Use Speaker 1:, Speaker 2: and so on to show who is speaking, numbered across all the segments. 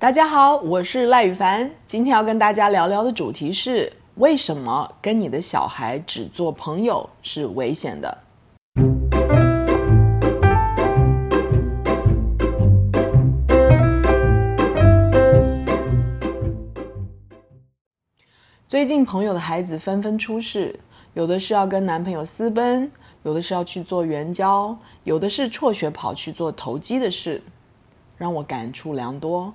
Speaker 1: 大家好，我是赖宇凡。今天要跟大家聊聊的主题是：为什么跟你的小孩只做朋友是危险的？最近朋友的孩子纷纷出事，有的是要跟男朋友私奔，有的是要去做援交，有的是辍学跑去做投机的事，让我感触良多。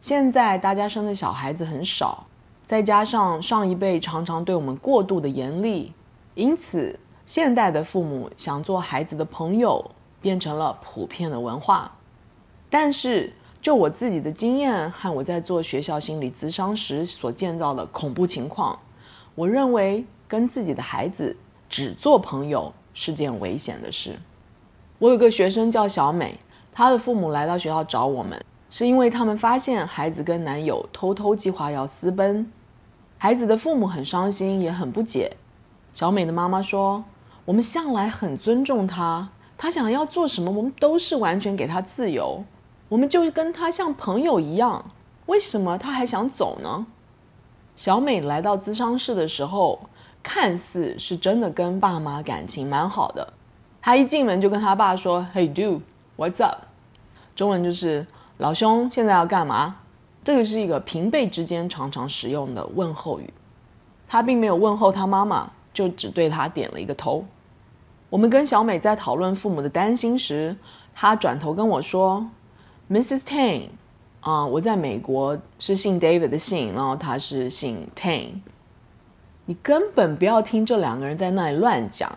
Speaker 1: 现在大家生的小孩子很少，再加上上一辈常常对我们过度的严厉，因此现代的父母想做孩子的朋友变成了普遍的文化。但是就我自己的经验和我在做学校心理咨商时所见到的恐怖情况，我认为跟自己的孩子只做朋友是件危险的事。我有个学生叫小美，她的父母来到学校找我们。是因为他们发现孩子跟男友偷偷计划要私奔，孩子的父母很伤心，也很不解。小美的妈妈说：“我们向来很尊重她，她想要做什么，我们都是完全给她自由，我们就跟她像朋友一样。为什么她还想走呢？”小美来到咨商室的时候，看似是真的跟爸妈感情蛮好的。她一进门就跟他爸说：“Hey dude，what's up？” 中文就是。老兄，现在要干嘛？这个是一个平辈之间常常使用的问候语。他并没有问候他妈妈，就只对他点了一个头。我们跟小美在讨论父母的担心时，他转头跟我说：“Mrs. Tang，啊，我在美国是姓 David 的姓，然后他是姓 Tang。你根本不要听这两个人在那里乱讲，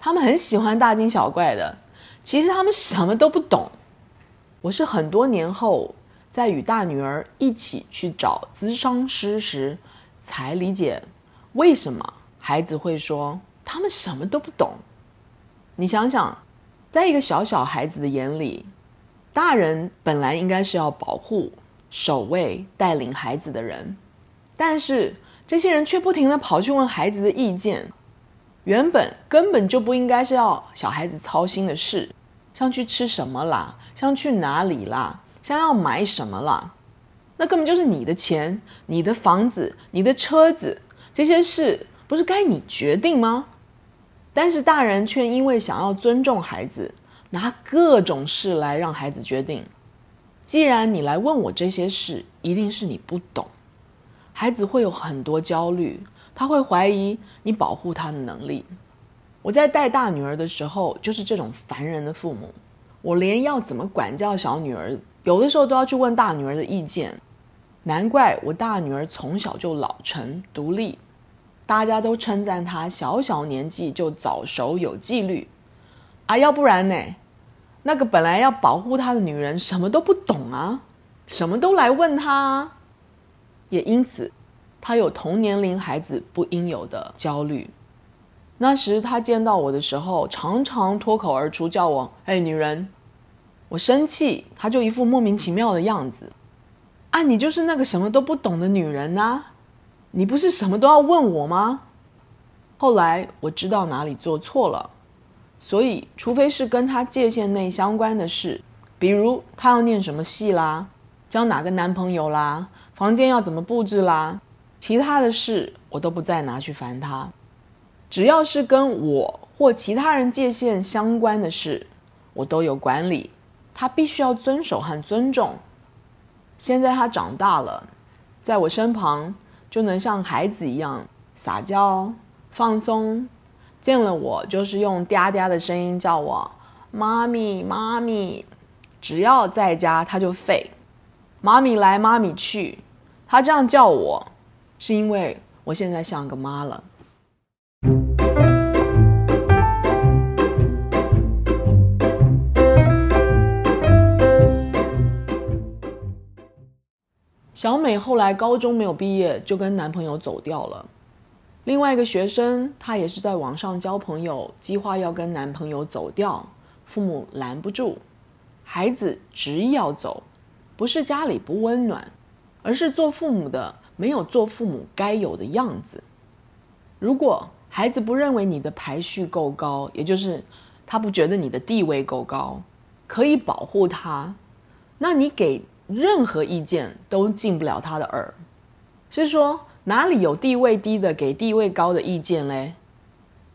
Speaker 1: 他们很喜欢大惊小怪的，其实他们什么都不懂。”我是很多年后，在与大女儿一起去找咨商师时，才理解为什么孩子会说他们什么都不懂。你想想，在一个小小孩子的眼里，大人本来应该是要保护、守卫、带领孩子的人，但是这些人却不停的跑去问孩子的意见，原本根本就不应该是要小孩子操心的事。像去吃什么啦，像去哪里啦，像要买什么啦，那根本就是你的钱、你的房子、你的车子，这些事不是该你决定吗？但是大人却因为想要尊重孩子，拿各种事来让孩子决定。既然你来问我这些事，一定是你不懂。孩子会有很多焦虑，他会怀疑你保护他的能力。我在带大女儿的时候，就是这种烦人的父母。我连要怎么管教小女儿，有的时候都要去问大女儿的意见。难怪我大女儿从小就老成独立，大家都称赞她小小年纪就早熟有纪律。啊，要不然呢？那个本来要保护她的女人什么都不懂啊，什么都来问她。也因此，她有同年龄孩子不应有的焦虑。那时他见到我的时候，常常脱口而出叫我“哎，女人”。我生气，他就一副莫名其妙的样子。啊，你就是那个什么都不懂的女人呐！你不是什么都要问我吗？后来我知道哪里做错了，所以除非是跟他界限内相关的事，比如他要念什么戏啦，交哪个男朋友啦，房间要怎么布置啦，其他的事我都不再拿去烦他。只要是跟我或其他人界限相关的事，我都有管理，他必须要遵守和尊重。现在他长大了，在我身旁就能像孩子一样撒娇、放松，见了我就是用嗲嗲的声音叫我“妈咪，妈咪”。只要在家，他就废，“妈咪来，妈咪去”。他这样叫我，是因为我现在像个妈了。小美后来高中没有毕业，就跟男朋友走掉了。另外一个学生，她也是在网上交朋友，计划要跟男朋友走掉，父母拦不住，孩子执意要走，不是家里不温暖，而是做父母的没有做父母该有的样子。如果孩子不认为你的排序够高，也就是他不觉得你的地位够高，可以保护他，那你给任何意见都进不了他的耳。是说哪里有地位低的给地位高的意见嘞？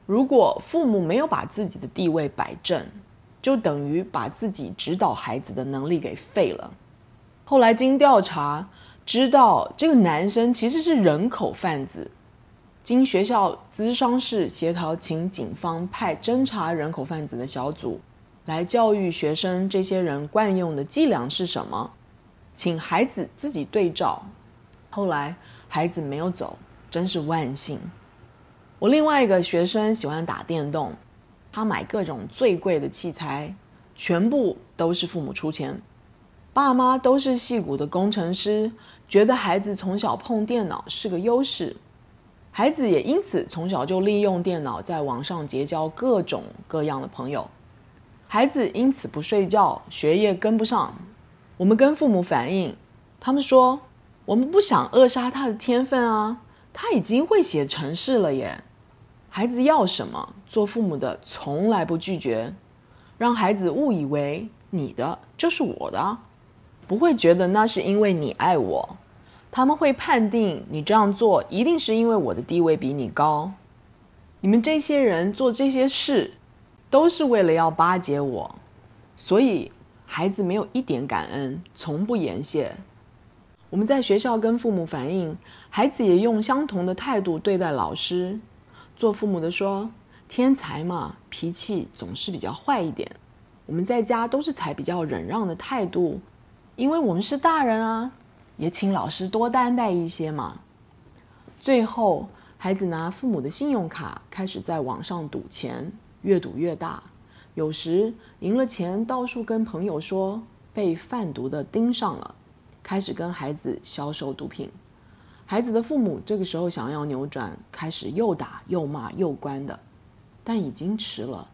Speaker 1: 如果父母没有把自己的地位摆正，就等于把自己指导孩子的能力给废了。后来经调查知道，这个男生其实是人口贩子。经学校咨商室协调，请警方派侦查人口贩子的小组来教育学生，这些人惯用的伎俩是什么？请孩子自己对照。后来孩子没有走，真是万幸。我另外一个学生喜欢打电动，他买各种最贵的器材，全部都是父母出钱。爸妈都是戏骨的工程师，觉得孩子从小碰电脑是个优势。孩子也因此从小就利用电脑在网上结交各种各样的朋友。孩子因此不睡觉，学业跟不上。我们跟父母反映，他们说：“我们不想扼杀他的天分啊，他已经会写程式了耶。”孩子要什么，做父母的从来不拒绝，让孩子误以为你的就是我的，不会觉得那是因为你爱我，他们会判定你这样做一定是因为我的地位比你高。你们这些人做这些事，都是为了要巴结我，所以孩子没有一点感恩，从不言谢。我们在学校跟父母反映，孩子也用相同的态度对待老师。做父母的说：“天才嘛，脾气总是比较坏一点。我们在家都是采比较忍让的态度，因为我们是大人啊，也请老师多担待一些嘛。”最后，孩子拿父母的信用卡开始在网上赌钱，越赌越大。有时赢了钱，到处跟朋友说被贩毒的盯上了，开始跟孩子销售毒品。孩子的父母这个时候想要扭转，开始又打又骂又关的，但已经迟了。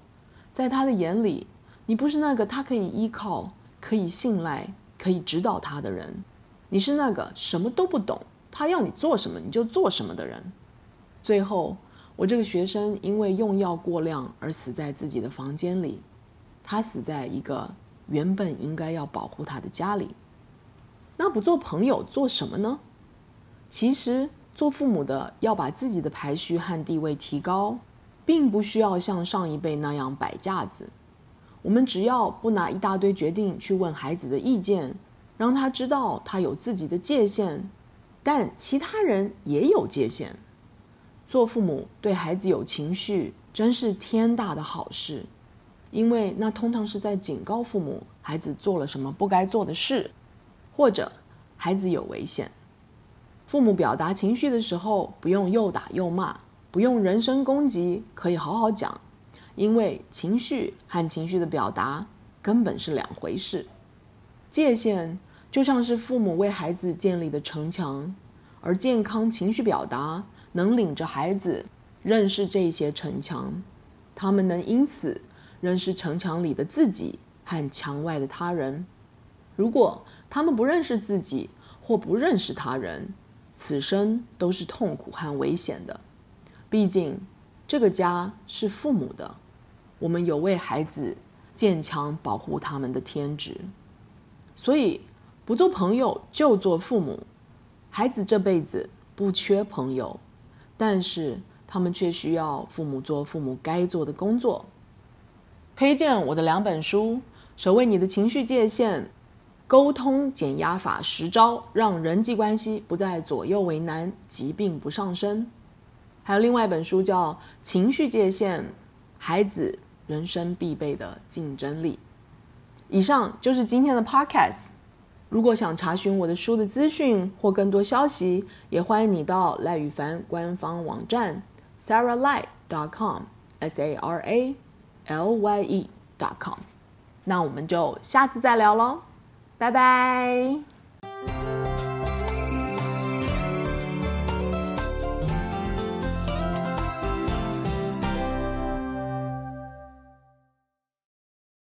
Speaker 1: 在他的眼里，你不是那个他可以依靠、可以信赖、可以指导他的人，你是那个什么都不懂，他要你做什么你就做什么的人。最后，我这个学生因为用药过量而死在自己的房间里，他死在一个原本应该要保护他的家里。那不做朋友做什么呢？其实，做父母的要把自己的排序和地位提高，并不需要像上一辈那样摆架子。我们只要不拿一大堆决定去问孩子的意见，让他知道他有自己的界限，但其他人也有界限。做父母对孩子有情绪，真是天大的好事，因为那通常是在警告父母，孩子做了什么不该做的事，或者孩子有危险。父母表达情绪的时候，不用又打又骂，不用人身攻击，可以好好讲，因为情绪和情绪的表达根本是两回事。界限就像是父母为孩子建立的城墙，而健康情绪表达能领着孩子认识这些城墙，他们能因此认识城墙里的自己和墙外的他人。如果他们不认识自己或不认识他人，此生都是痛苦和危险的，毕竟这个家是父母的，我们有为孩子建墙保护他们的天职，所以不做朋友就做父母。孩子这辈子不缺朋友，但是他们却需要父母做父母该做的工作。推荐我的两本书《守卫你的情绪界限》。沟通减压法十招，让人际关系不再左右为难，疾病不上升。还有另外一本书叫《情绪界限：孩子人生必备的竞争力》。以上就是今天的 Podcast。如果想查询我的书的资讯或更多消息，也欢迎你到赖宇凡官方网站 sarahlye.com，s a r a l y e dot com。那我们就下次再聊喽。拜拜。